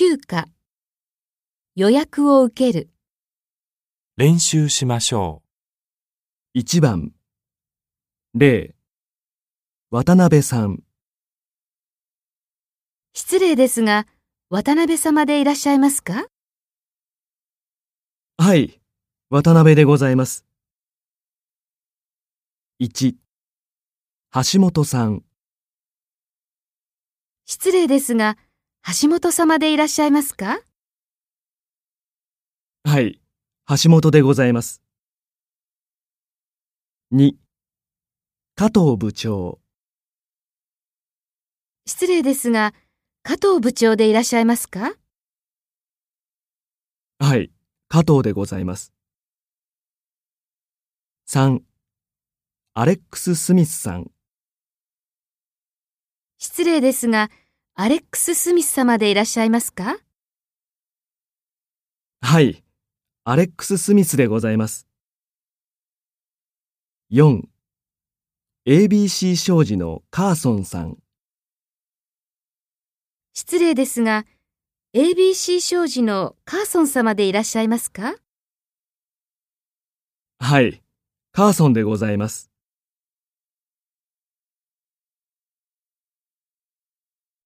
休暇。予約を受ける。練習しましょ1番。0渡辺さん。失礼ですが、渡辺様でいらっしゃいますか？はい。渡辺でございます。1橋本さん。失礼ですが、橋本様でいらっしゃいますか？はい橋本でございます。2加藤部長。失礼ですが、加藤部長でいらっしゃいますか？はい加藤でございます。3アレックス・スミスさん。失礼ですが、アレックス・スミス様でいらっしゃいますか？はい。アレックス・スミスでございます。4 ABC 商事のカーソンさん。失礼ですが、ABC 商事のカーソン様でいらっしゃいますか？はい。カーソンでございます